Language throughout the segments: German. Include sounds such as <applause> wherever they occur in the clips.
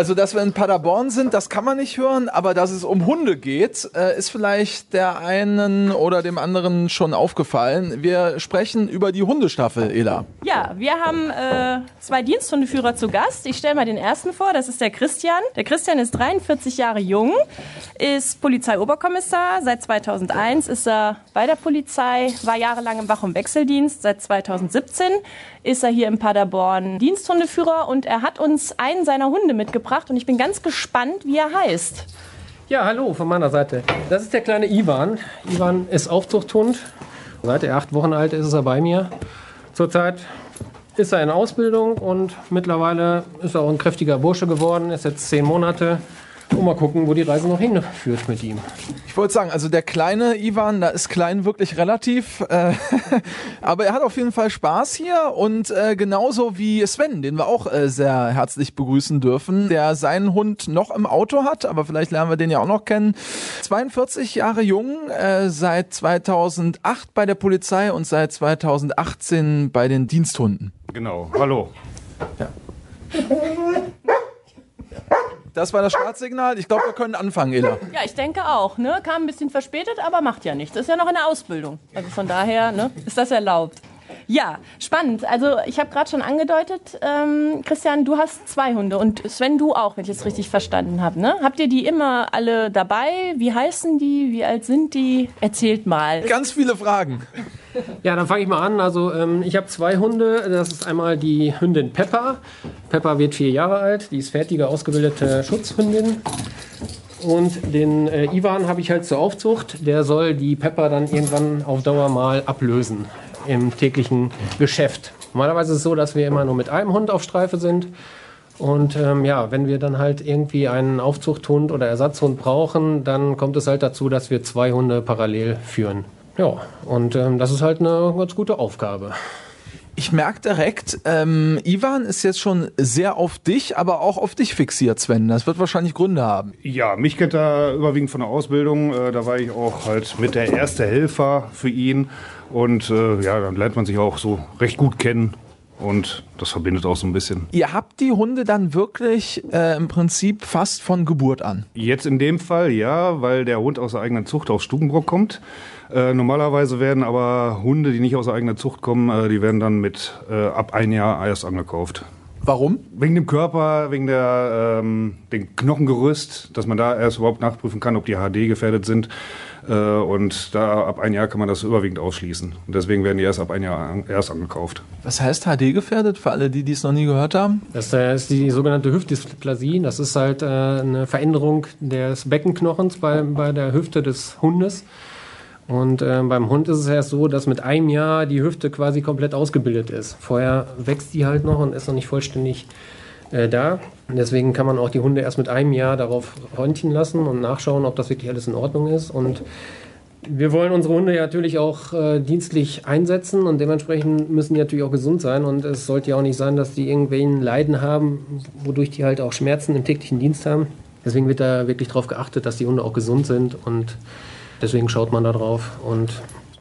Also, dass wir in Paderborn sind, das kann man nicht hören, aber dass es um Hunde geht, äh, ist vielleicht der einen oder dem anderen schon aufgefallen. Wir sprechen über die Hundestaffel, Ela. Ja, wir haben äh, zwei Diensthundeführer zu Gast. Ich stelle mal den ersten vor, das ist der Christian. Der Christian ist 43 Jahre jung, ist Polizeioberkommissar. Seit 2001 ist er bei der Polizei, war jahrelang im Wach- und Wechseldienst. Seit 2017 ist er hier in Paderborn Diensthundeführer und er hat uns einen seiner Hunde mitgebracht und ich bin ganz gespannt, wie er heißt. Ja, hallo von meiner Seite. Das ist der kleine Ivan. Ivan ist Aufzuchthund. Seit er acht Wochen alt ist, ist er bei mir. Zurzeit ist er in Ausbildung und mittlerweile ist er auch ein kräftiger Bursche geworden, ist jetzt zehn Monate. Und mal gucken, wo die Reise noch hinführt mit ihm. Ich wollte sagen, also der kleine Ivan, da ist klein wirklich relativ, äh, <laughs> aber er hat auf jeden Fall Spaß hier und äh, genauso wie Sven, den wir auch äh, sehr herzlich begrüßen dürfen, der seinen Hund noch im Auto hat, aber vielleicht lernen wir den ja auch noch kennen. 42 Jahre jung, äh, seit 2008 bei der Polizei und seit 2018 bei den Diensthunden. Genau, hallo. Ja. <laughs> Das war das Startsignal. Ich glaube, wir können anfangen, Ela. Ja, ich denke auch. Ne? Kam ein bisschen verspätet, aber macht ja nichts. Ist ja noch in der Ausbildung. Also von daher ne, ist das erlaubt. Ja, spannend. Also ich habe gerade schon angedeutet, ähm, Christian, du hast zwei Hunde und Sven, du auch, wenn ich es richtig verstanden habe. Ne? Habt ihr die immer alle dabei? Wie heißen die? Wie alt sind die? Erzählt mal. Ganz viele Fragen. Ja, dann fange ich mal an. Also ähm, ich habe zwei Hunde. Das ist einmal die Hündin Pepper. Pepper wird vier Jahre alt. Die ist fertige, ausgebildete Schutzhündin. Und den äh, Ivan habe ich halt zur Aufzucht. Der soll die Pepper dann irgendwann auf Dauer mal ablösen im täglichen Geschäft. Normalerweise ist es so, dass wir immer nur mit einem Hund auf Streife sind. Und ähm, ja, wenn wir dann halt irgendwie einen Aufzuchthund oder Ersatzhund brauchen, dann kommt es halt dazu, dass wir zwei Hunde parallel führen. Ja, und ähm, das ist halt eine ganz gute Aufgabe. Ich merke direkt, ähm, Ivan ist jetzt schon sehr auf dich, aber auch auf dich fixiert, Sven. Das wird wahrscheinlich Gründe haben. Ja, mich kennt er überwiegend von der Ausbildung. Äh, da war ich auch halt mit der erste Helfer für ihn. Und äh, ja, dann lernt man sich auch so recht gut kennen. Und das verbindet auch so ein bisschen. Ihr habt die Hunde dann wirklich äh, im Prinzip fast von Geburt an? Jetzt in dem Fall ja, weil der Hund aus der eigenen Zucht aus Stubenbrock kommt. Äh, normalerweise werden aber Hunde, die nicht aus der eigenen Zucht kommen, äh, die werden dann mit äh, ab ein Jahr erst angekauft. Warum? Wegen dem Körper, wegen der, ähm, dem Knochengerüst, dass man da erst überhaupt nachprüfen kann, ob die HD gefährdet sind. Äh, und da ab ein Jahr kann man das überwiegend ausschließen. Und deswegen werden die erst ab ein Jahr an, erst angekauft. Was heißt HD gefährdet für alle, die dies noch nie gehört haben? Das ist die sogenannte Hüftdysplasie. Das ist halt äh, eine Veränderung des Beckenknochens bei, bei der Hüfte des Hundes. Und äh, beim Hund ist es erst so, dass mit einem Jahr die Hüfte quasi komplett ausgebildet ist. Vorher wächst die halt noch und ist noch nicht vollständig äh, da. Deswegen kann man auch die Hunde erst mit einem Jahr darauf röntgen lassen und nachschauen, ob das wirklich alles in Ordnung ist. Und wir wollen unsere Hunde ja natürlich auch äh, dienstlich einsetzen und dementsprechend müssen die natürlich auch gesund sein. Und es sollte ja auch nicht sein, dass die irgendwelchen Leiden haben, wodurch die halt auch Schmerzen im täglichen Dienst haben. Deswegen wird da wirklich darauf geachtet, dass die Hunde auch gesund sind und Deswegen schaut man da drauf und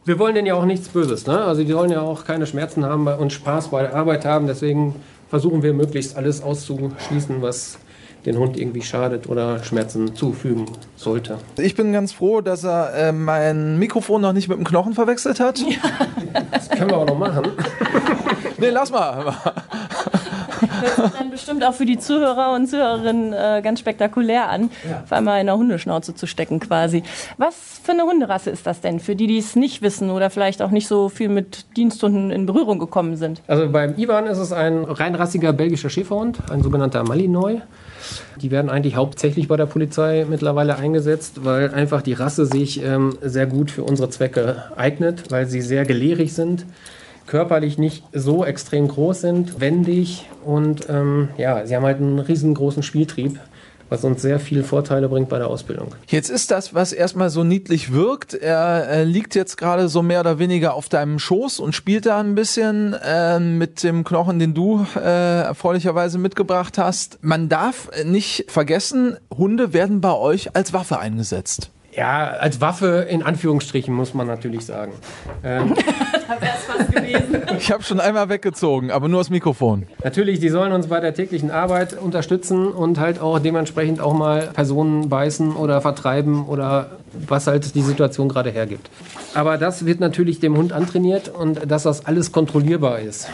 wir wollen denen ja auch nichts Böses. Ne? Also die sollen ja auch keine Schmerzen haben und Spaß bei der Arbeit haben. Deswegen versuchen wir möglichst alles auszuschließen, was den Hund irgendwie schadet oder Schmerzen zufügen sollte. Ich bin ganz froh, dass er äh, mein Mikrofon noch nicht mit dem Knochen verwechselt hat. Ja. <laughs> Das können wir auch noch machen. nee, lass mal. Hört sich dann bestimmt auch für die Zuhörer und Zuhörerinnen äh, ganz spektakulär an, ja. auf einmal in einer Hundeschnauze zu stecken quasi. Was für eine Hunderasse ist das denn, für die, die es nicht wissen oder vielleicht auch nicht so viel mit Diensthunden in Berührung gekommen sind? Also beim Ivan ist es ein reinrassiger belgischer Schäferhund, ein sogenannter Malinois. Die werden eigentlich hauptsächlich bei der Polizei mittlerweile eingesetzt, weil einfach die Rasse sich ähm, sehr gut für unsere Zwecke eignet, weil sie sehr gelehrig sind körperlich nicht so extrem groß sind, wendig und ähm, ja, sie haben halt einen riesengroßen Spieltrieb was uns sehr viele Vorteile bringt bei der Ausbildung. Jetzt ist das, was erstmal so niedlich wirkt. Er, er liegt jetzt gerade so mehr oder weniger auf deinem Schoß und spielt da ein bisschen äh, mit dem Knochen, den du äh, erfreulicherweise mitgebracht hast. Man darf nicht vergessen, Hunde werden bei euch als Waffe eingesetzt. Ja, als Waffe in Anführungsstrichen muss man natürlich sagen. Ähm, <laughs> Da wäre es fast gewesen. Ich habe schon einmal weggezogen, aber nur das Mikrofon. natürlich, die sollen uns bei der täglichen Arbeit unterstützen und halt auch dementsprechend auch mal Personen beißen oder vertreiben oder was halt die Situation gerade hergibt. Aber das wird natürlich dem Hund antrainiert und dass das alles kontrollierbar ist.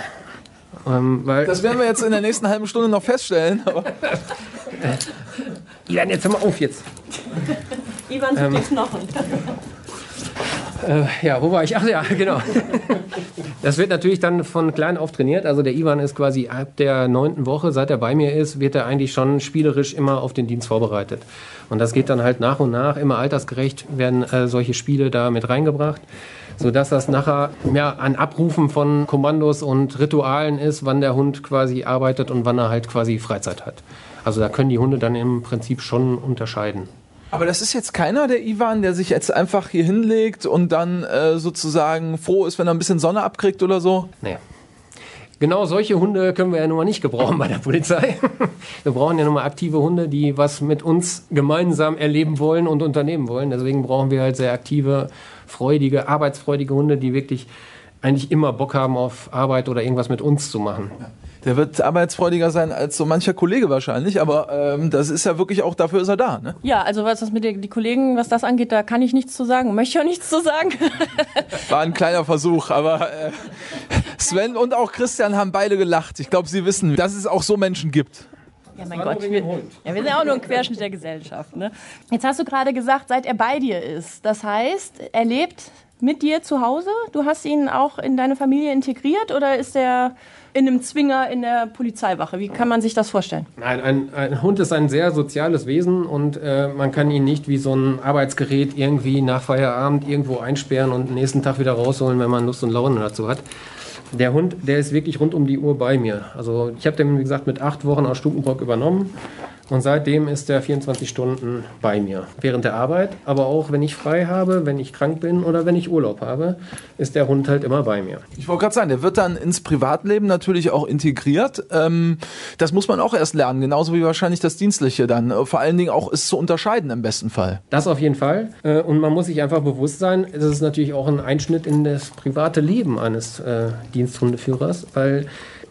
Ähm, weil, Das werden wir jetzt in der nächsten halben Stunde noch feststellen. Aber Ivan, jetzt hör mal auf jetzt. Ivan sucht die Knochen. <laughs> Ja, wo war ich? Ach ja, <laughs> genau. Das wird natürlich dann von klein auf trainiert. Also der Ivan ist quasi ab der neunten Woche, seit er bei mir ist, wird er eigentlich schon spielerisch immer auf den Dienst vorbereitet. Und das geht dann halt nach und nach, immer altersgerecht werden äh, solche Spiele da mit reingebracht, sodass das nachher ja, an Abrufen von Kommandos und Ritualen ist, wann der Hund quasi arbeitet und wann er halt quasi Freizeit hat. Also da können die Hunde dann im Prinzip schon unterscheiden. Aber das ist jetzt keiner, der Ivan, der sich jetzt einfach hier hinlegt und dann äh, sozusagen froh ist, wenn er ein bisschen Sonne abkriegt oder so. Naja. Genau solche Hunde können wir ja nun mal nicht gebrauchen bei der Polizei. <laughs> Wir brauchen ja nun mal aktive Hunde, die was mit uns gemeinsam erleben wollen und unternehmen wollen. Deswegen brauchen wir halt sehr aktive, freudige, arbeitsfreudige Hunde, die wirklich eigentlich immer Bock haben auf Arbeit oder irgendwas mit uns zu machen. Der wird arbeitsfreudiger sein als so mancher Kollege wahrscheinlich, aber ähm, das ist ja wirklich auch, dafür ist er da. Ne? Ja, also was das mit den die Kollegen, was das angeht, da kann ich nichts zu sagen, möchte auch nichts zu sagen. <laughs> War ein kleiner Versuch, aber äh, Sven und auch Christian haben beide gelacht. Ich glaube, sie wissen, dass es auch so Menschen gibt. Ja, mein Gott. Wir, ja, wir sind ja auch nur ein Querschnitt der Gesellschaft. Ne? Jetzt hast du gerade gesagt, seit er bei dir ist. Das heißt, er lebt mit dir zu Hause? Du hast ihn auch in deine Familie integriert oder ist er in einem Zwinger in der Polizeiwache? Wie kann man sich das vorstellen? Nein, ein, ein Hund ist ein sehr soziales Wesen und äh, man kann ihn nicht wie so ein Arbeitsgerät irgendwie nach Feierabend irgendwo einsperren und nächsten Tag wieder rausholen, wenn man Lust und Laune dazu hat. Der Hund, der ist wirklich rund um die Uhr bei mir. Also ich habe den, wie gesagt, mit acht Wochen aus Stubenbrock übernommen und seitdem ist er 24 Stunden bei mir. Während der Arbeit, aber auch wenn ich frei habe, wenn ich krank bin oder wenn ich Urlaub habe, ist der Hund halt immer bei mir. Ich wollte gerade sagen, der wird dann ins Privatleben natürlich auch integriert. Ähm, das muss man auch erst lernen, genauso wie wahrscheinlich das Dienstliche dann. Vor allen Dingen auch es zu unterscheiden im besten Fall. Das auf jeden Fall. Äh, Und man muss sich einfach bewusst sein, das ist natürlich auch ein Einschnitt in das private Leben eines äh, Diensthundeführers, weil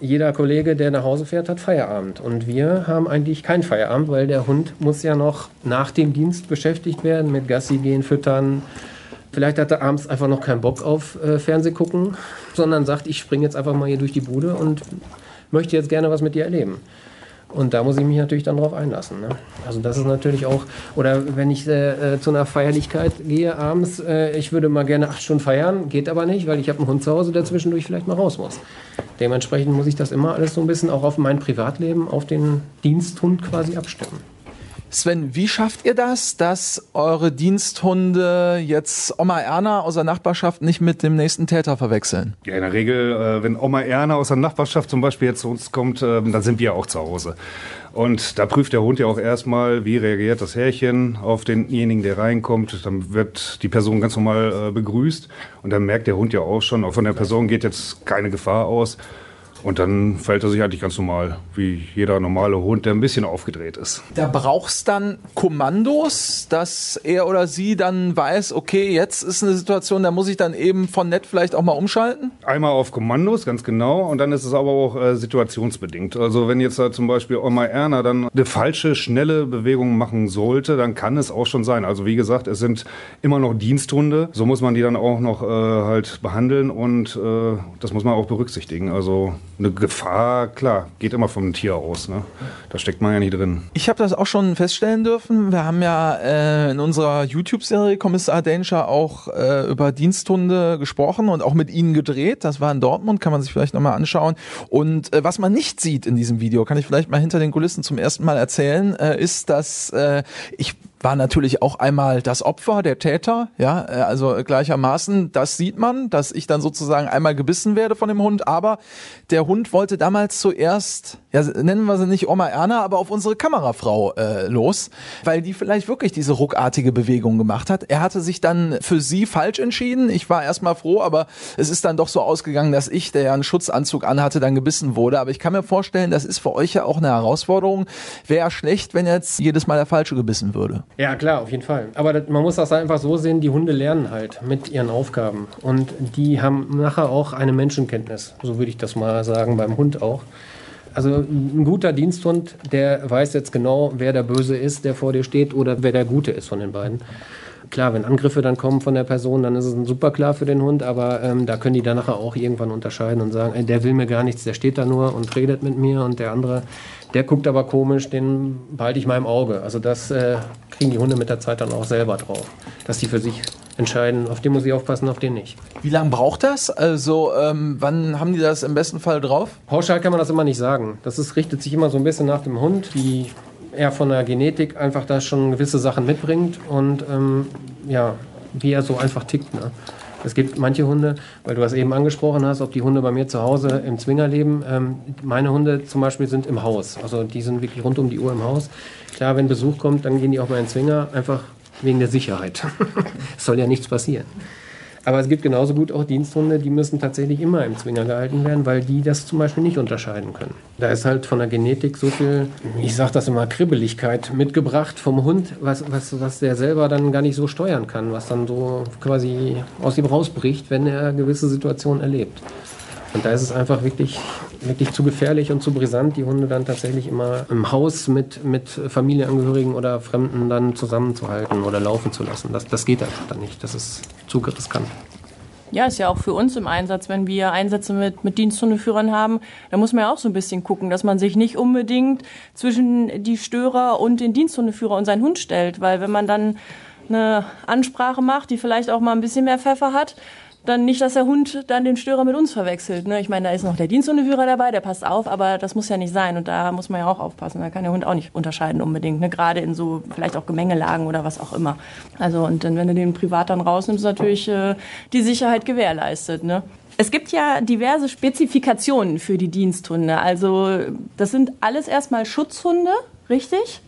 jeder Kollege, der nach Hause fährt, hat Feierabend. Und wir haben eigentlich keinen Feierabend, weil der Hund muss ja noch nach dem Dienst beschäftigt werden mit Gassi gehen, füttern. Vielleicht hat er abends einfach noch keinen Bock auf äh, Fernseh gucken, sondern sagt, ich springe jetzt einfach mal hier durch die Bude und möchte jetzt gerne was mit dir erleben. Und da muss ich mich natürlich dann drauf einlassen. Ne? Also das ist natürlich auch, oder wenn ich äh, äh, zu einer Feierlichkeit gehe abends, äh, ich würde mal gerne acht Stunden feiern, geht aber nicht, weil ich habe einen Hund zu Hause, der zwischendurch vielleicht mal raus muss. Dementsprechend muss ich das immer alles so ein bisschen auch auf mein Privatleben, auf den Diensthund quasi abstimmen. Sven, wie schafft ihr das, dass eure Diensthunde jetzt Oma Erna aus der Nachbarschaft nicht mit dem nächsten Täter verwechseln? Ja, in der Regel, äh, wenn Oma Erna aus der Nachbarschaft zum Beispiel jetzt zu uns kommt, äh, dann sind wir auch zu Hause. Und da prüft der Hund ja auch erstmal, wie reagiert das Härchen auf denjenigen, der reinkommt. Dann wird die Person ganz normal äh, begrüßt. Und dann merkt der Hund ja auch schon, auch von der Person geht jetzt keine Gefahr aus. Und dann verhält er sich eigentlich ganz normal, wie jeder normale Hund, der ein bisschen aufgedreht ist. Da brauchst dann Kommandos, dass er oder sie dann weiß, okay, jetzt ist eine Situation, da muss ich dann eben von nett vielleicht auch mal umschalten? Einmal auf Kommandos, ganz genau. Und dann ist es aber auch äh, situationsbedingt. Also wenn jetzt da zum Beispiel Oma Erna dann eine falsche, schnelle Bewegung machen sollte, dann kann es auch schon sein. Also wie gesagt, es sind immer noch Diensthunde. So muss man die dann auch noch äh, halt behandeln und äh, das muss man auch berücksichtigen. Also eine Gefahr, klar, geht immer vom Tier aus. Ne? Da steckt man ja nicht drin. Ich habe das auch schon feststellen dürfen. Wir haben ja äh, in unserer YouTube-Serie Kommissar Danger auch äh, über Diensthunde gesprochen und auch mit ihnen gedreht. Das war in Dortmund, kann man sich vielleicht nochmal anschauen. Und äh, was man nicht sieht in diesem Video, kann ich vielleicht mal hinter den Kulissen zum ersten Mal erzählen, äh, ist, dass äh, ich war natürlich auch einmal das Opfer, der Täter, ja, äh, also gleichermaßen, das sieht man, dass ich dann sozusagen einmal gebissen werde von dem Hund, aber der Hund wollte damals zuerst, ja, nennen wir sie nicht Oma Erna, aber auf unsere Kamerafrau äh, los, weil die vielleicht wirklich diese ruckartige Bewegung gemacht hat. Er hatte sich dann für sie falsch entschieden. Ich war erstmal froh, aber es ist dann doch so ausgegangen, dass ich, der ja einen Schutzanzug anhatte, dann gebissen wurde. Aber ich kann mir vorstellen, das ist für euch ja auch eine Herausforderung. Wäre schlecht, wenn jetzt jedes Mal der Falsche gebissen würde. Ja, klar, auf jeden Fall. Aber das, man muss das einfach so sehen, die Hunde lernen halt mit ihren Aufgaben. Und die haben nachher auch eine Menschenkenntnis. So würde ich das mal sagen, beim Hund auch. Also ein guter Diensthund, der weiß jetzt genau, wer der Böse ist, der vor dir steht, oder wer der Gute ist von den beiden. Klar, wenn Angriffe dann kommen von der Person, dann ist es super klar für den Hund, aber ähm, da können die dann nachher auch irgendwann unterscheiden und sagen, ey, der will mir gar nichts, der steht da nur und redet mit mir und der andere, der guckt aber komisch, den behalte ich mal im Auge. Also das äh, kriegen die Hunde mit der Zeit dann auch selber drauf, dass die für sich entscheiden, auf den muss ich aufpassen, auf den nicht. Wie lange braucht das? Also, ähm, wann haben die das im besten Fall drauf? Pauschal kann man das immer nicht sagen. Das ist, richtet sich immer so ein bisschen nach dem Hund, wie er von der Genetik einfach da schon gewisse Sachen mitbringt und ähm, ja, wie er so einfach tickt. Ne? Es gibt manche Hunde, weil du das eben angesprochen hast, ob die Hunde bei mir zu Hause im Zwinger leben. Ähm, meine Hunde zum Beispiel sind im Haus. Also die sind wirklich rund um die Uhr im Haus. Klar, wenn Besuch kommt, dann gehen die auch mal in den Zwinger, einfach wegen der Sicherheit. <laughs> es soll ja nichts passieren. Aber es gibt genauso gut auch Diensthunde, die müssen tatsächlich immer im Zwinger gehalten werden, weil die das zum Beispiel nicht unterscheiden können. Da ist halt von der Genetik so viel, ich sage das immer, Kribbeligkeit mitgebracht vom Hund, was, was, was der selber dann gar nicht so steuern kann, was dann so quasi aus ihm rausbricht, wenn er gewisse Situationen erlebt. Und da ist es einfach wirklich, wirklich zu gefährlich und zu brisant, die Hunde dann tatsächlich immer im Haus mit, mit Familienangehörigen oder Fremden dann zusammenzuhalten oder laufen zu lassen. Das, das geht einfach dann nicht. Das ist zu riskant. Ja, ist ja auch für uns im Einsatz, wenn wir Einsätze mit, mit Diensthundeführern haben, da muss man ja auch so ein bisschen gucken, dass man sich nicht unbedingt zwischen die Störer und den Diensthundeführer und seinen Hund stellt, weil wenn man dann eine Ansprache macht, die vielleicht auch mal ein bisschen mehr Pfeffer hat, dann nicht, dass der Hund dann den Störer mit uns verwechselt. Ne? Ich meine, da ist noch der Diensthundeführer dabei, der passt auf, aber das muss ja nicht sein und da muss man ja auch aufpassen. Da kann der Hund auch nicht unterscheiden unbedingt, ne? gerade in so vielleicht auch Gemengelagen oder was auch immer. Also und dann, wenn du den privat dann rausnimmst, natürlich äh, die Sicherheit gewährleistet. Ne? Es gibt ja diverse Spezifikationen für die Diensthunde. Also das sind alles erstmal Schutzhunde, richtig?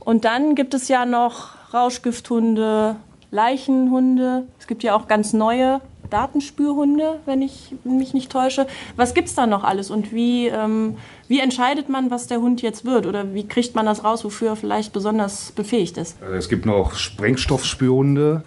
Und dann gibt es ja noch Rauschgifthunde, Leichenhunde. Es gibt ja auch ganz neue Datenspürhunde, wenn ich mich nicht täusche. Was gibt es da noch alles und wie, ähm, wie entscheidet man, was der Hund jetzt wird? Oder wie kriegt man das raus, wofür er vielleicht besonders befähigt ist? Also es gibt noch Sprengstoffspürhunde.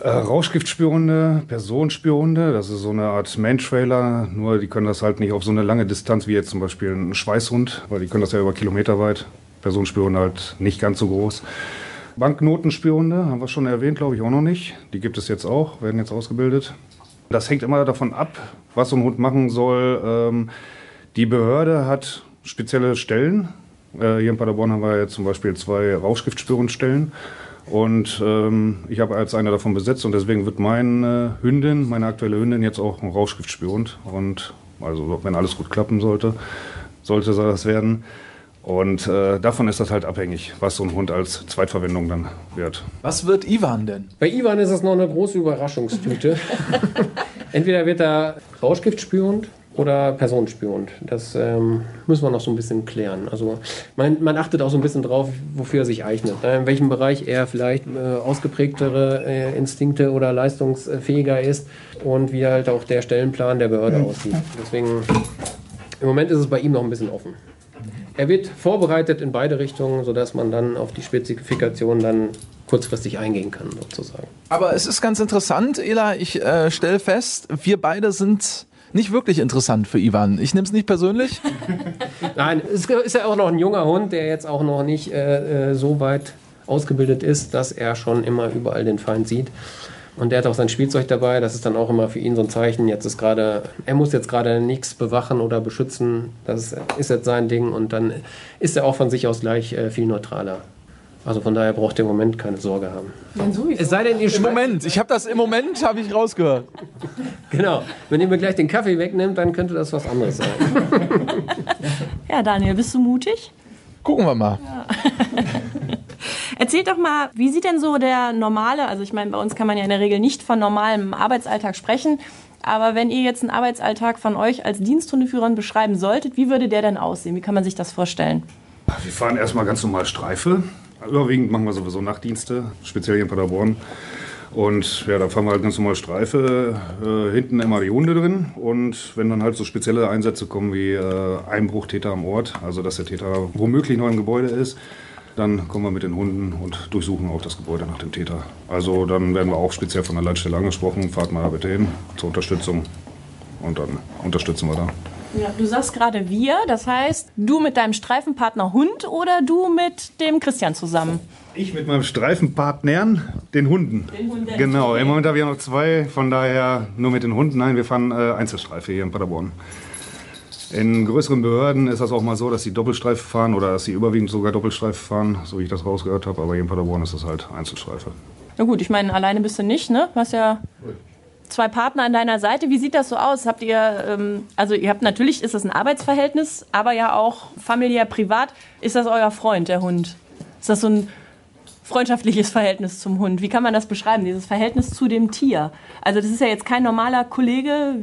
Äh, Rauschgiftspürhunde, Personenspürhunde, das ist so eine Art Mantrailer, nur die können das halt nicht auf so eine lange Distanz wie jetzt zum Beispiel ein Schweißhund, weil die können das ja über Kilometer weit. Personenspürhunde halt nicht ganz so groß. Banknotenspürhunde haben wir schon erwähnt, glaube ich auch noch nicht. Die gibt es jetzt auch, werden jetzt ausgebildet. Das hängt immer davon ab, was so ein Hund machen soll. Ähm, die Behörde hat spezielle Stellen. Äh, hier in Paderborn haben wir jetzt zum Beispiel zwei Rauschgiftspürungsstellen. Und ähm, ich habe als einer davon besetzt und deswegen wird meine Hündin, meine aktuelle Hündin, jetzt auch ein Rauschgiftspürhund. Und also wenn alles gut klappen sollte, sollte das werden. Und äh, davon ist das halt abhängig, was so ein Hund als Zweitverwendung dann wird. Was wird Ivan denn? Bei Ivan ist es noch eine große Überraschungstüte. <laughs> Entweder wird er Rauschgiftspürhund oder Personenspürhund. Das ähm, müssen wir noch so ein bisschen klären. Also man, man, achtet auch so ein bisschen drauf, wofür er sich eignet. In welchem Bereich er vielleicht äh, ausgeprägtere äh, Instinkte oder leistungsfähiger ist und wie halt auch der Stellenplan der Behörde aussieht. Deswegen im Moment ist es bei ihm noch ein bisschen offen. Er wird vorbereitet in beide Richtungen, sodass man dann auf die Spezifikation dann kurzfristig eingehen kann, sozusagen. Aber es ist ganz interessant, Ela, ich äh, stelle fest, wir beide sind nicht wirklich interessant für Ivan. Ich nehme es nicht persönlich. <laughs> Nein, es ist ja auch noch ein junger Hund, der jetzt auch noch nicht äh, äh, so weit ausgebildet ist, dass er schon immer überall den Feind sieht. Und der hat auch sein Spielzeug dabei. Das ist dann auch immer für ihn so ein Zeichen. Jetzt ist gerade, er muss jetzt gerade nichts bewachen oder beschützen. Das ist jetzt sein Ding. Und dann ist er auch von sich aus gleich äh, viel neutraler. Also von daher braucht er im Moment keine Sorge haben. Es sei denn, Im Moment, ich habe das im Moment, habe ich rausgehört. <laughs> Genau. Wenn ihr mir gleich den Kaffee wegnimmt, dann könnte das was anderes sein. <laughs> ja, Daniel, bist du mutig? Gucken wir mal. Ja. <laughs> Erzählt doch mal, wie sieht denn so der normale, also ich meine, bei uns kann man ja in der Regel nicht von normalem Arbeitsalltag sprechen, aber wenn ihr jetzt einen Arbeitsalltag von euch als Diensthundeführern beschreiben solltet, wie würde der denn aussehen? Wie kann man sich das vorstellen? Wir fahren erstmal ganz normal Streife. Überwiegend machen wir sowieso Nachtdienste, speziell hier in Paderborn. Und ja, da fahren wir halt ganz normal Streife, äh, hinten immer die Hunde drin. Und wenn dann halt so spezielle Einsätze kommen wie äh, Einbruchtäter am Ort, also dass der Täter womöglich noch im Gebäude ist, dann kommen wir mit den Hunden und durchsuchen auch das Gebäude nach dem Täter. Also dann werden wir auch speziell von der Leitstelle angesprochen, fahrt mal da bitte hin zur Unterstützung und dann unterstützen wir da. Ja, du sagst gerade wir, das heißt du mit deinem Streifenpartner Hund oder du mit dem Christian zusammen? Ich mit meinem Streifenpartnern, den Hunden. Den Hunden. Genau, im Moment habe ich noch zwei, von daher nur mit den Hunden. Nein, wir fahren äh, Einzelstreife hier in Paderborn. In größeren Behörden ist das auch mal so, dass sie Doppelstreife fahren oder dass sie überwiegend sogar Doppelstreife fahren, so wie ich das rausgehört habe. Aber hier in Paderborn ist das halt Einzelstreife. Na gut, ich meine, alleine bist du nicht, ne? Du hast ja zwei Partner an deiner Seite. Wie sieht das so aus? Habt ihr, ähm, also ihr habt natürlich, ist das ein Arbeitsverhältnis, aber ja auch familiär, privat. Ist das euer Freund, der Hund? Ist das so ein freundschaftliches Verhältnis zum Hund? Wie kann man das beschreiben, dieses Verhältnis zu dem Tier? Also das ist ja jetzt kein normaler Kollege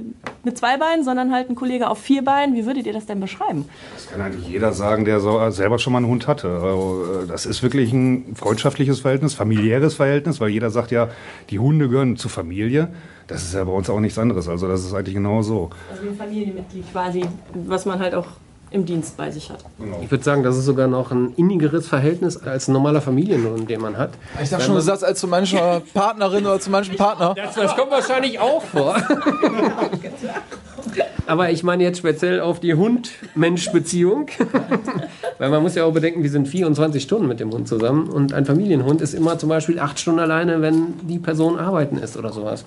mit zwei Beinen, sondern halt ein Kollege auf vier Beinen. Wie würdet ihr das denn beschreiben? Das kann eigentlich jeder sagen, der so, selber schon mal einen Hund hatte. Also, äh, das ist wirklich ein freundschaftliches Verhältnis, familiäres Verhältnis, weil jeder sagt ja, die Hunde gehören zur Familie. Das ist ja bei uns auch nichts anderes. Also das ist eigentlich genau so. Also wie ein Familienmitglied quasi, was man halt auch im Dienst bei sich hat. Ich würde sagen, das ist sogar noch ein innigeres Verhältnis als ein normaler Familienhund, den man hat. Ich dachte schon, du sagst als zu mancher <laughs> Partnerin oder zu manchem Partner. Das, das kommt wahrscheinlich auch vor. <laughs> Aber ich meine jetzt speziell auf die Hund-Mensch-Beziehung. <laughs> Weil man muss ja auch bedenken, wir sind 24 Stunden mit dem Hund zusammen. Und ein Familienhund ist immer zum Beispiel acht Stunden alleine, wenn die Person arbeiten ist oder sowas.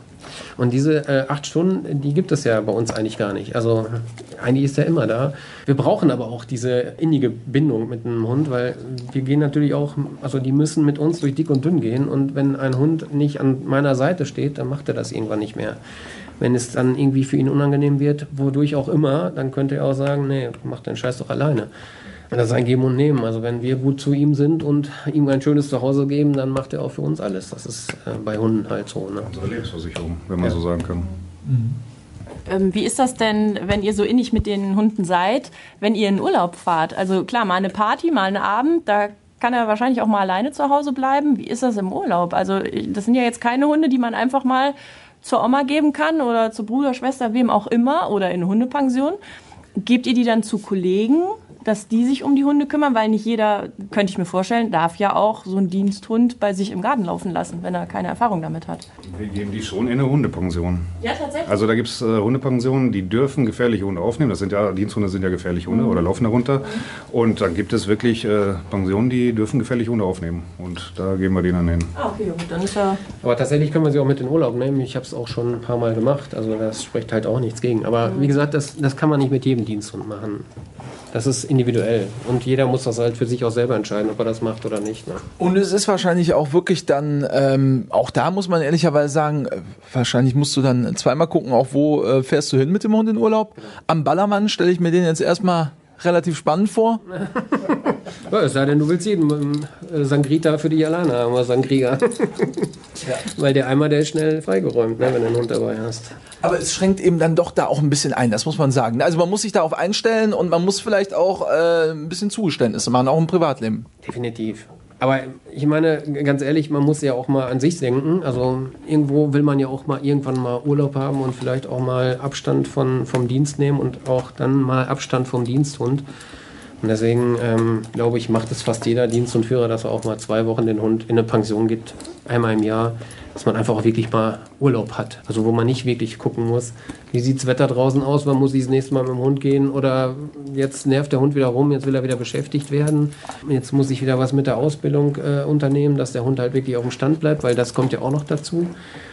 Und diese äh, acht Stunden, die gibt es ja bei uns eigentlich gar nicht. Also eigentlich ist er immer da. Wir brauchen aber auch diese innige Bindung mit einem Hund, weil wir gehen natürlich auch, also die müssen mit uns durch dick und dünn gehen. Und wenn ein Hund nicht an meiner Seite steht, dann macht er das irgendwann nicht mehr. Wenn es dann irgendwie für ihn unangenehm wird, wodurch auch immer, dann könnte er auch sagen, nee, mach deinen Scheiß doch alleine. Und das ist ein Geben und Nehmen. Also wenn wir gut zu ihm sind und ihm ein schönes Zuhause geben, dann macht er auch für uns alles. Das ist äh, bei Hunden halt so. Ne? Unsere Lebensversicherung, wenn man so sagen kann. Ähm, wie ist das denn, wenn ihr so innig mit den Hunden seid, wenn ihr in Urlaub fahrt? Also klar, mal eine Party, mal einen Abend, da kann er wahrscheinlich auch mal alleine zu Hause bleiben. Wie ist das im Urlaub? Also das sind ja jetzt keine Hunde, die man einfach mal zur Oma geben kann oder zu Bruder, Schwester, wem auch immer oder in Hundepension. Gebt ihr die dann zu Kollegen, dass die sich um die Hunde kümmern? Weil nicht jeder, könnte ich mir vorstellen, darf ja auch so einen Diensthund bei sich im Garten laufen lassen, wenn er keine Erfahrung damit hat. Wir geben die schon in eine Hundepension. Ja, tatsächlich. Also da gibt es äh, Hundepensionen, die dürfen gefährliche Hunde aufnehmen. Das sind ja, Diensthunde sind ja gefährliche Hunde oder laufen darunter. Und dann gibt es wirklich äh, Pensionen, die dürfen gefährliche Hunde aufnehmen. Und da geben wir die dann hin. ah, okay, gut, dann ist ja. Aber tatsächlich können wir sie auch mit in Urlaub nehmen. Ich habe es auch schon ein paar Mal gemacht. Also das spricht halt auch nichts gegen. Aber wie gesagt, das, das kann man nicht mit jedem Diensthund machen. Das ist individuell. Und jeder muss das halt für sich auch selber entscheiden, ob er das macht oder nicht. Ne? Und es ist wahrscheinlich auch wirklich dann, ähm, auch da muss man ehrlicherweise sagen, äh, wahrscheinlich musst du dann zweimal gucken, auch wo äh, fährst du hin mit dem Hund in Urlaub. Am Ballermann stelle ich mir den jetzt erstmal relativ spannend vor. <laughs> Ja, es sei denn, du willst jeden ähm, äh, Sangrita für dich alleine haben, oder Sangria. <laughs> Weil der Eimer, der ist schnell freigeräumt, ne, wenn du einen Hund dabei hast. Aber es schränkt eben dann doch da auch ein bisschen ein, das muss man sagen. Also man muss sich darauf einstellen und man muss vielleicht auch äh, ein bisschen Zugeständnisse machen, auch im Privatleben. Definitiv. Aber ich meine, ganz ehrlich, man muss ja auch mal an sich denken. Also irgendwo will man ja auch mal irgendwann mal Urlaub haben und vielleicht auch mal Abstand von, vom Dienst nehmen und auch dann mal Abstand vom Diensthund. Und deswegen ähm, glaube ich, macht es fast jeder Dienst und Führer, dass er auch mal zwei Wochen den Hund in eine Pension gibt, einmal im Jahr, dass man einfach auch wirklich mal Urlaub hat. Also wo man nicht wirklich gucken muss, wie sieht das Wetter draußen aus, wann muss ich das nächste Mal mit dem Hund gehen oder jetzt nervt der Hund wieder rum, jetzt will er wieder beschäftigt werden, jetzt muss ich wieder was mit der Ausbildung äh, unternehmen, dass der Hund halt wirklich auf dem Stand bleibt, weil das kommt ja auch noch dazu.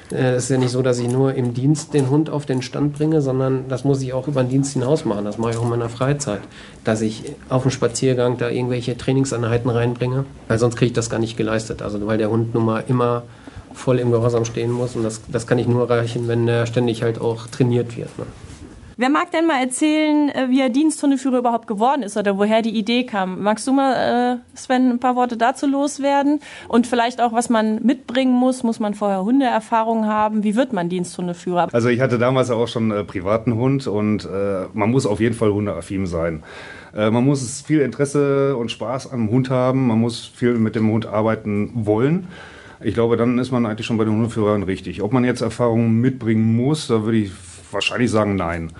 Äh, Es ist ja nicht so, dass ich nur im Dienst den Hund auf den Stand bringe, sondern das muss ich auch über den Dienst hinaus machen. Das mache ich auch in meiner Freizeit. Dass ich auf dem Spaziergang da irgendwelche Trainingseinheiten reinbringe, weil sonst kriege ich das gar nicht geleistet. Also weil der Hund nun mal immer voll im Gehorsam stehen muss und das, das kann ich nur erreichen, wenn er ständig halt auch trainiert wird. Ne? Wer mag denn mal erzählen, äh, wie er Diensthundeführer überhaupt geworden ist oder woher die Idee kam? Magst du mal, äh, Sven, ein paar Worte dazu loswerden? Und vielleicht auch, was man mitbringen muss? Muss man vorher Hundeerfahrung haben? Wie wird man Diensthundeführer? Also ich hatte damals auch schon äh, privaten Hund und äh, man muss auf jeden Fall hundeaffin sein. Äh, man muss viel Interesse und Spaß am Hund haben, man muss viel mit dem Hund arbeiten wollen. Ich glaube, dann ist man eigentlich schon bei den Hundeführern richtig. Ob man jetzt Erfahrungen mitbringen muss, da würde ich wahrscheinlich sagen, nein.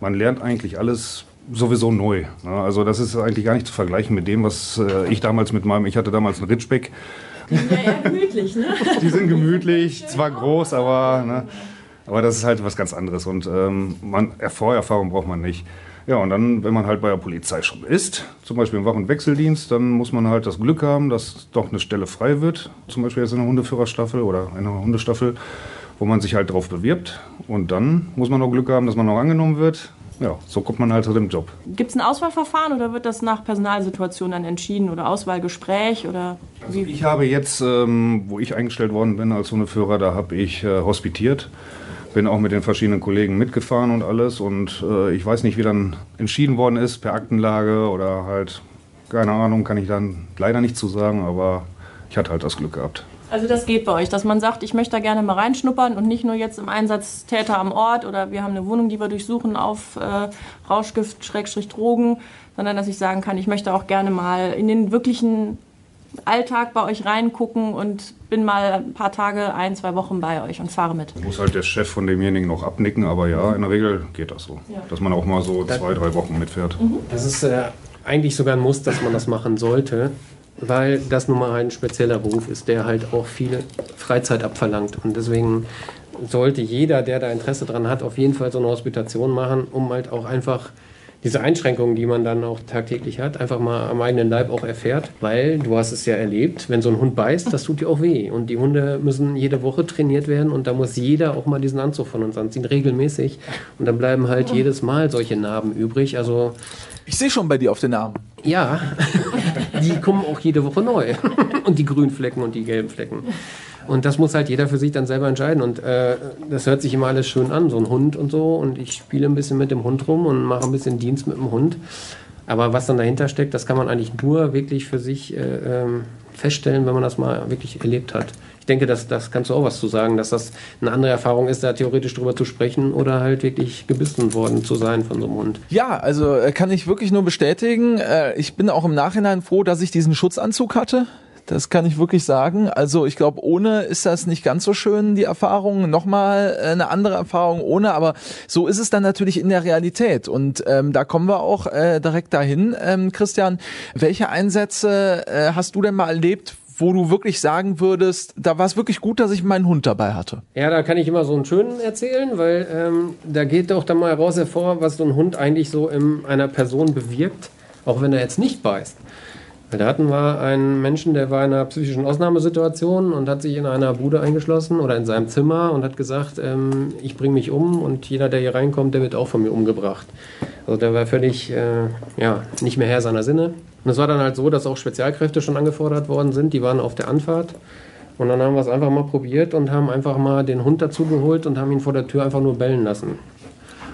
Man lernt eigentlich alles sowieso neu. Ne? Also das ist eigentlich gar nicht zu vergleichen mit dem, was äh, ich damals mit meinem, ich hatte damals einen Ritschbeck. Ja, eher gemütlich, ne? <laughs> Die sind gemütlich, zwar groß, aber, ne, aber das ist halt was ganz anderes und ähm, man, Vorerfahrung braucht man nicht. Ja, und dann, wenn man halt bei der Polizei schon ist, zum Beispiel im Wach- und Wechseldienst, dann muss man halt das Glück haben, dass doch eine Stelle frei wird, zum Beispiel jetzt in einer Hundeführerstaffel oder einer Hundestaffel, wo man sich halt drauf bewirbt. Und dann muss man noch Glück haben, dass man noch angenommen wird. Ja, so kommt man halt zu dem Job. Gibt es ein Auswahlverfahren oder wird das nach Personalsituation dann entschieden oder Auswahlgespräch oder Also ich habe jetzt, ähm, wo ich eingestellt worden bin als Hundeführer, da habe ich äh, hospitiert. Bin auch mit den verschiedenen Kollegen mitgefahren und alles. Und äh, ich weiß nicht, wie dann entschieden worden ist, per Aktenlage oder halt, keine Ahnung, kann ich dann leider nicht zu sagen, aber ich hatte halt das Glück gehabt. Also das geht bei euch, dass man sagt, ich möchte da gerne mal reinschnuppern und nicht nur jetzt im Einsatz Täter am Ort oder wir haben eine Wohnung, die wir durchsuchen auf äh, Rauschgift, Schrägstrich Drogen, sondern dass ich sagen kann, ich möchte auch gerne mal in den wirklichen Alltag bei euch reingucken und bin mal ein paar Tage, ein, zwei Wochen bei euch und fahre mit. Muss halt der Chef von demjenigen noch abnicken, aber ja, in der Regel geht das so. Ja. Dass man auch mal so zwei, drei Wochen mitfährt. Das ist äh, eigentlich sogar ein Muss, dass man das machen sollte, weil das nun mal ein spezieller Beruf ist, der halt auch viel Freizeit abverlangt. Und deswegen sollte jeder, der da Interesse dran hat, auf jeden Fall so eine Hospitation machen, um halt auch einfach diese Einschränkungen, die man dann auch tagtäglich hat, einfach mal am eigenen Leib auch erfährt. Weil du hast es ja erlebt, wenn so ein Hund beißt, das tut dir auch weh. Und die Hunde müssen jede Woche trainiert werden und da muss jeder auch mal diesen Anzug von uns anziehen, regelmäßig. Und dann bleiben halt jedes Mal solche Narben übrig. Also Ich sehe schon bei dir auf den Armen. ja, <laughs> die kommen auch jede Woche neu. <laughs> Und die grünen Flecken und die gelben Flecken. Und das muss halt jeder für sich dann selber entscheiden. Und äh, das hört sich immer alles schön an, so ein Hund und so. Und ich spiele ein bisschen mit dem Hund rum und mache ein bisschen Dienst mit dem Hund. Aber was dann dahinter steckt, das kann man eigentlich nur wirklich für sich äh, ähm, feststellen, wenn man das mal wirklich erlebt hat. Ich denke, das, das kannst du auch was zu sagen, dass das eine andere Erfahrung ist, da theoretisch drüber zu sprechen oder halt wirklich gebissen worden zu sein von so einem Hund. Ja, also äh, kann ich wirklich nur bestätigen. Äh, Ich bin auch im Nachhinein froh, dass ich diesen Schutzanzug hatte. Das kann ich wirklich sagen. Also ich glaube, ohne ist das nicht ganz so schön, die Erfahrung. Nochmal äh, eine andere Erfahrung ohne, aber so ist es dann natürlich in der Realität. Und ähm, da kommen wir auch äh, direkt dahin. Ähm, Christian, welche Einsätze äh, hast du denn mal erlebt, wo du wirklich sagen würdest, da war es wirklich gut, dass ich meinen Hund dabei hatte? Ja, da kann ich immer so einen schönen erzählen, weil ähm, da geht doch dann mal heraus hervor, was so ein Hund eigentlich so in einer Person bewirkt, auch wenn er jetzt nicht beißt. Da hatten wir einen Menschen, der war in einer psychischen Ausnahmesituation und hat sich in einer Bude eingeschlossen oder in seinem Zimmer und hat gesagt, ähm, ich bringe mich um und jeder, der hier reinkommt, der wird auch von mir umgebracht. Also der war völlig äh, ja, nicht mehr Herr seiner Sinne. Und es war dann halt so, dass auch Spezialkräfte schon angefordert worden sind, die waren auf der Anfahrt. Und dann haben wir es einfach mal probiert und haben einfach mal den Hund dazu geholt und haben ihn vor der Tür einfach nur bellen lassen.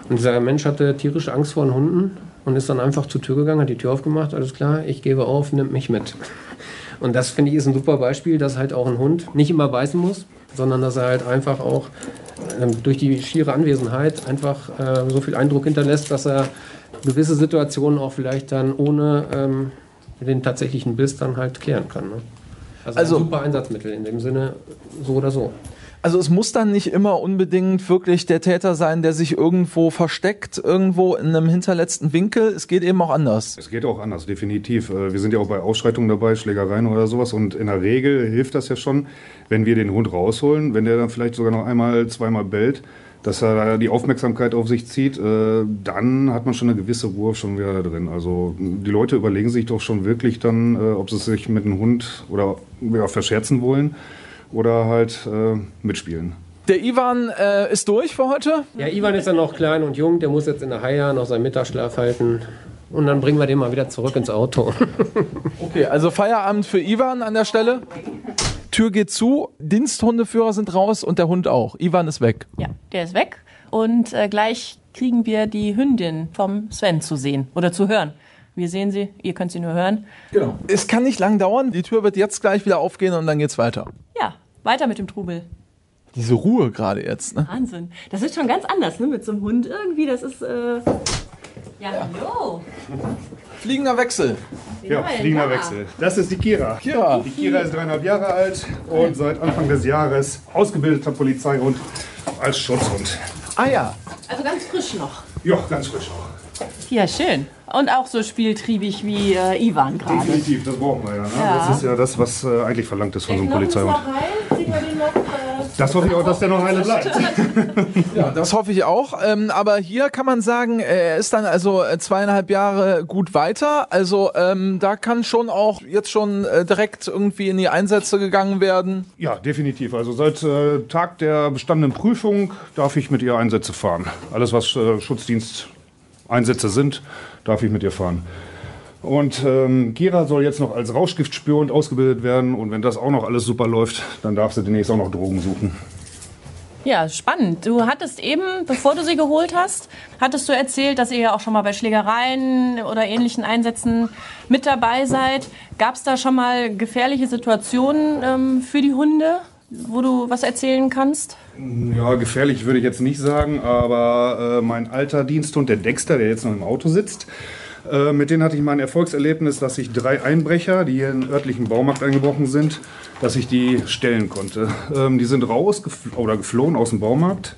Und dieser Mensch hatte tierische Angst vor den Hunden und ist dann einfach zur Tür gegangen, hat die Tür aufgemacht, alles klar, ich gebe auf, nimmt mich mit. Und das finde ich ist ein super Beispiel, dass halt auch ein Hund nicht immer beißen muss, sondern dass er halt einfach auch ähm, durch die schiere Anwesenheit einfach äh, so viel Eindruck hinterlässt, dass er gewisse Situationen auch vielleicht dann ohne ähm, den tatsächlichen Biss dann halt klären kann. Ne? Also, Also- ein super Einsatzmittel in dem Sinne, so oder so. Also es muss dann nicht immer unbedingt wirklich der Täter sein, der sich irgendwo versteckt, irgendwo in einem hinterletzten Winkel. Es geht eben auch anders. Es geht auch anders, definitiv. Äh, Wir sind ja auch bei Ausschreitungen dabei, Schlägereien oder sowas. Und in der Regel hilft das ja schon, wenn wir den Hund rausholen, wenn der dann vielleicht sogar noch einmal, zweimal bellt, dass er die Aufmerksamkeit auf sich zieht, äh, dann hat man schon eine gewisse Ruhe schon wieder da drin. Also die Leute überlegen sich doch schon wirklich dann, äh, ob sie sich mit einem Hund oder ja, verscherzen wollen oder halt äh, mitspielen. Der Ivan äh, ist durch für heute. Ja, Ivan ist ja noch klein und jung, der muss jetzt in der Haia noch seinen Mittagsschlaf halten. Und dann bringen wir den mal wieder zurück ins Auto. <laughs> Okay, also Feierabend für Ivan an der Stelle. Tür geht zu, Diensthundeführer sind raus und der Hund auch. Ivan ist weg. Ja, der ist weg. Und äh, gleich kriegen wir die Hündin vom Sven zu sehen oder zu hören. Wir sehen sie, ihr könnt sie nur hören. Genau. Es kann nicht lang dauern. Die Tür wird jetzt gleich wieder aufgehen und dann geht's weiter. Ja, weiter mit dem Trubel. Diese Ruhe gerade jetzt. Ne? Wahnsinn. Das ist schon ganz anders, ne? Mit so einem Hund irgendwie. Das ist. Äh ja, hallo. Fliegender Wechsel. Ja, fliegender Wechsel. Das ist die Kira. Kira. Die Kira ist dreieinhalb Jahre alt und seit Anfang des Jahres ausgebildeter Polizeihund als Schutzhund. Ah ja. Also ganz frisch noch. Ja, ganz frisch auch. Ja, schön. Und auch so spieltriebig wie äh, Ivan gerade. Definitiv, das brauchen wir ja, ne? Ja. Das ist ja das, was äh, eigentlich verlangt ist von so einem Polizeihund. äh, Das hoffe ich auch, dass der noch heile bleibt. <laughs> Ja, das hoffe ich auch. Ähm, aber hier kann man sagen, er ist dann also äh, zweieinhalb Jahre gut weiter. Also ähm, da kann schon auch jetzt schon äh, direkt irgendwie in die Einsätze gegangen werden. Ja, definitiv. Also seit äh, Tag der bestandenen Prüfung darf ich mit ihr Einsätze fahren. Alles, was äh, Schutzdiensteinsätze sind, darf ich mit ihr fahren. Und ähm, Kira soll jetzt noch als Rauschgiftspürhund ausgebildet werden. Und wenn das auch noch alles super läuft, dann darf sie demnächst auch noch Drogen suchen. Ja, spannend. Du hattest eben, bevor du sie geholt hast, hattest du erzählt, dass ihr ja auch schon mal bei Schlägereien oder ähnlichen Einsätzen mit dabei seid. Gab es da schon mal gefährliche Situationen ähm, für die Hunde, wo du was erzählen kannst? Ja, gefährlich würde ich jetzt nicht sagen, aber äh, mein alter Diensthund, der Dexter, der jetzt noch im Auto sitzt, äh, mit denen hatte ich mal ein Erfolgserlebnis, dass ich drei Einbrecher, die hier den örtlichen Baumarkt eingebrochen sind, dass ich die stellen konnte. Ähm, die sind raus gefl oder geflohen aus dem Baumarkt,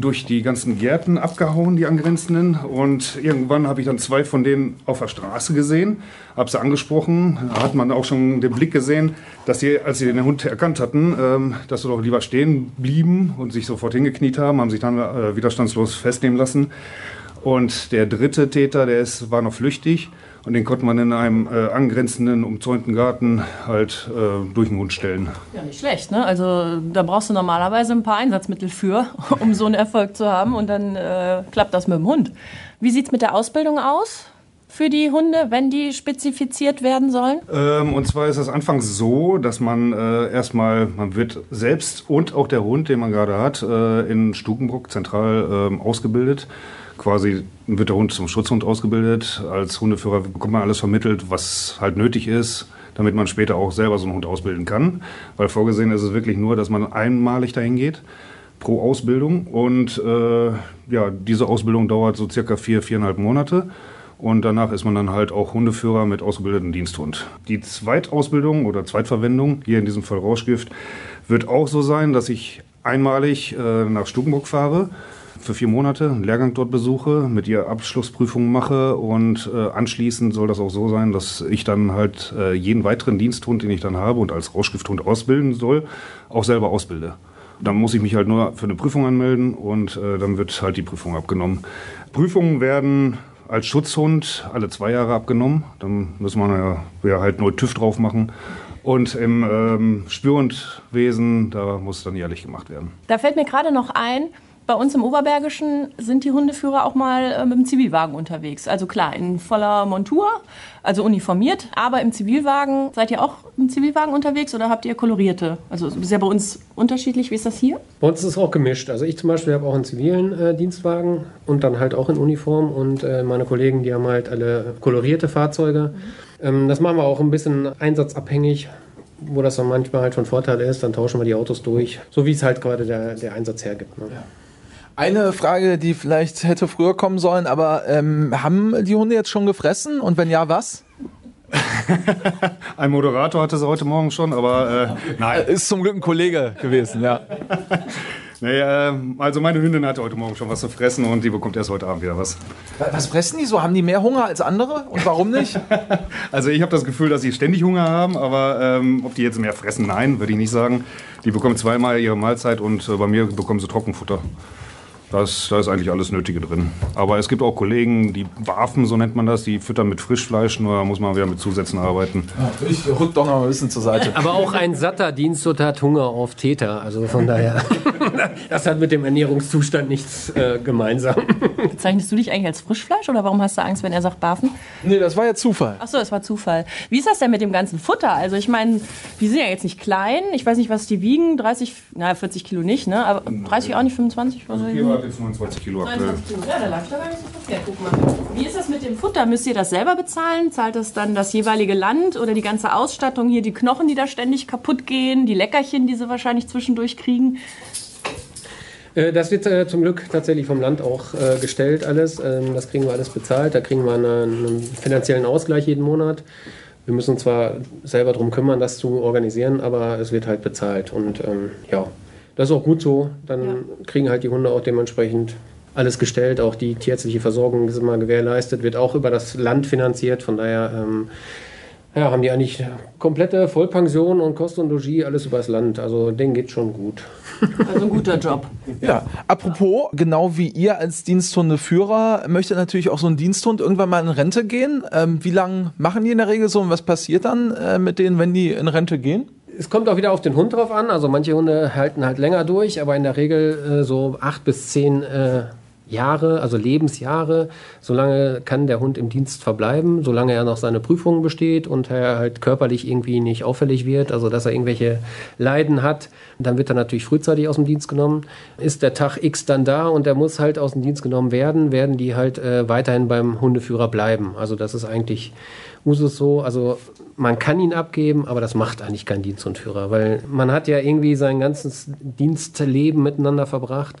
durch die ganzen Gärten abgehauen, die angrenzenden. Und irgendwann habe ich dann zwei von denen auf der Straße gesehen, habe sie angesprochen. Da hat man auch schon den Blick gesehen, dass sie, als sie den Hund erkannt hatten, ähm, dass sie doch lieber stehen blieben und sich sofort hingekniet haben, haben sich dann äh, widerstandslos festnehmen lassen. Und der dritte Täter, der ist, war noch flüchtig und den konnte man in einem äh, angrenzenden, umzäunten Garten halt äh, durch den Hund stellen. Ja, nicht schlecht, ne? Also da brauchst du normalerweise ein paar Einsatzmittel für, <laughs> um so einen Erfolg zu haben und dann äh, klappt das mit dem Hund. Wie sieht's mit der Ausbildung aus für die Hunde, wenn die spezifiziert werden sollen? Ähm, und zwar ist das anfangs so, dass man äh, erstmal, man wird selbst und auch der Hund, den man gerade hat, äh, in Stukenbruck zentral ähm, ausgebildet. Quasi wird der Hund zum Schutzhund ausgebildet. Als Hundeführer bekommt man alles vermittelt, was halt nötig ist, damit man später auch selber so einen Hund ausbilden kann. Weil vorgesehen ist es wirklich nur, dass man einmalig dahin geht pro Ausbildung. Und äh, ja, diese Ausbildung dauert so circa vier, viereinhalb Monate. Und danach ist man dann halt auch Hundeführer mit ausgebildetem Diensthund. Die Zweitausbildung oder Zweitverwendung, hier in diesem Fall Rauschgift, wird auch so sein, dass ich einmalig äh, nach Stukenburg fahre, für vier Monate einen Lehrgang dort besuche, mit ihr Abschlussprüfungen mache und äh, anschließend soll das auch so sein, dass ich dann halt äh, jeden weiteren Diensthund, den ich dann habe und als Rauschgifthund ausbilden soll, auch selber ausbilde. Dann muss ich mich halt nur für eine Prüfung anmelden und äh, dann wird halt die Prüfung abgenommen. Prüfungen werden als Schutzhund alle zwei Jahre abgenommen. Dann man ja, ja halt nur TÜV drauf machen. Und im ähm, Spürhundwesen, da muss dann jährlich gemacht werden. Da fällt mir gerade noch ein, bei uns im Oberbergischen sind die Hundeführer auch mal äh, mit dem Zivilwagen unterwegs. Also klar, in voller Montur, also uniformiert, aber im Zivilwagen, seid ihr auch im Zivilwagen unterwegs oder habt ihr kolorierte? Also es ist ja bei uns unterschiedlich. Wie ist das hier? Bei uns ist es auch gemischt. Also ich zum Beispiel habe auch einen zivilen äh, Dienstwagen und dann halt auch in Uniform und äh, meine Kollegen, die haben halt alle kolorierte Fahrzeuge. Ähm, das machen wir auch ein bisschen einsatzabhängig, wo das dann manchmal halt von Vorteil ist. Dann tauschen wir die Autos durch, so wie es halt gerade der, der Einsatz hergibt. Ne? Eine Frage, die vielleicht hätte früher kommen sollen, aber ähm, haben die Hunde jetzt schon gefressen? Und wenn ja, was? <laughs> Ein Moderator hatte sie heute Morgen schon, aber äh, nein. Ist zum Glück ein Kollege gewesen, ja. <laughs> Nee, äh, also meine Hündin hatte heute Morgen schon was zu fressen und die bekommt erst heute Abend wieder was. Was fressen die so? Haben die mehr Hunger als andere? Und warum nicht? <laughs> Also ich habe das Gefühl, dass sie ständig Hunger haben, aber ähm, ob die jetzt mehr fressen, nein, würde ich nicht sagen. Die bekommen zweimal ihre Mahlzeit und äh, bei mir bekommen sie Trockenfutter. Da ist, da ist eigentlich alles Nötige drin. Aber es gibt auch Kollegen, die Waffen, so nennt man das, die füttern mit Frischfleisch, nur da muss man wieder mit Zusätzen arbeiten. Ich rück doch noch ein bisschen zur Seite. Aber auch ein satter Diensthund hat Hunger auf Täter. Also von daher, <laughs> das hat mit dem Ernährungszustand nichts äh, gemeinsam. Bezeichnest du dich eigentlich als Frischfleisch oder warum hast du Angst, wenn er sagt Barfen? Nee, das war ja Zufall. Ach so, das war Zufall. Wie ist das denn mit dem ganzen Futter? Also ich meine, die sind ja jetzt nicht klein. Ich weiß nicht, was die wiegen. 30, na 40 Kilo nicht, ne? Aber 30 auch nicht, 25? Was weiß ich. Jetzt 29 Kilo aktuell. 29 Kilo. Ja, da läuft doch gar nicht so verkehrt. Guck mal. Wie ist das mit dem Futter? Müsst ihr das selber bezahlen? Zahlt das dann das jeweilige Land oder die ganze Ausstattung? Hier die Knochen, die da ständig kaputt gehen, die Leckerchen, die sie wahrscheinlich zwischendurch kriegen. Äh, Das wird äh, zum Glück tatsächlich vom Land auch äh, gestellt, alles. Ähm, das kriegen wir alles bezahlt. Da kriegen wir eine, einen finanziellen Ausgleich jeden Monat. Wir müssen uns zwar selber darum kümmern, das zu organisieren, aber es wird halt bezahlt. Und ähm, ja, das ist auch gut so. Dann Ja. kriegen halt die Hunde auch dementsprechend alles gestellt. Auch die tierärztliche Versorgung ist immer gewährleistet, wird auch über das Land finanziert. Von daher ähm, ja, haben die eigentlich komplette Vollpension und Kost und Logis, alles übers Land. Also denen geht schon gut. Also ein guter Job. Ja, apropos, genau wie ihr als Diensthundeführer möchtet natürlich auch so ein Diensthund irgendwann mal in Rente gehen. Ähm, wie lange machen die in der Regel so und was passiert dann äh, mit denen, wenn die in Rente gehen? Es kommt auch wieder auf den Hund drauf an. Also manche Hunde halten halt länger durch, aber in der Regel äh, so acht bis zehn äh, Jahre, also Lebensjahre, solange kann der Hund im Dienst verbleiben, solange er noch seine Prüfungen besteht und er halt körperlich irgendwie nicht auffällig wird, also dass er irgendwelche Leiden hat, dann wird er natürlich frühzeitig aus dem Dienst genommen. Ist der Tag X dann da und er muss halt aus dem Dienst genommen werden, werden die halt äh, weiterhin beim Hundeführer bleiben. Also das ist eigentlich Usus so. Also man kann ihn abgeben, aber das macht eigentlich kein Diensthundführer, weil man hat ja irgendwie sein ganzes Dienstleben miteinander verbracht.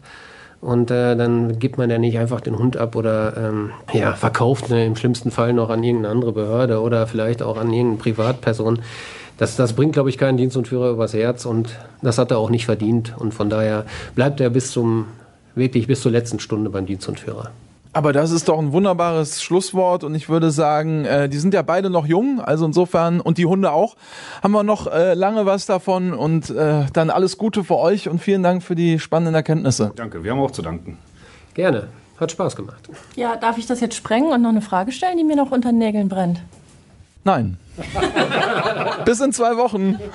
Und äh, dann gibt man ja nicht einfach den Hund ab oder ähm, ja, verkauft ne, im schlimmsten Fall noch an irgendeine andere Behörde oder vielleicht auch an irgendeine Privatperson. Das, das bringt, glaube ich, keinen Dienst und Führer übers Herz und das hat er auch nicht verdient. Und von daher bleibt er bis zum, wirklich bis zur letzten Stunde beim Dienst und Führer. Aber das ist doch ein wunderbares Schlusswort und ich würde sagen, äh, die sind ja beide noch jung, also insofern und die Hunde auch, haben wir noch äh, lange was davon und äh, dann alles Gute für euch und vielen Dank für die spannenden Erkenntnisse. Danke, wir haben auch zu danken. Gerne, hat Spaß gemacht. Ja, darf ich das jetzt sprengen und noch eine Frage stellen, die mir noch unter den Nägeln brennt? Nein. <laughs> Bis in zwei Wochen. <laughs>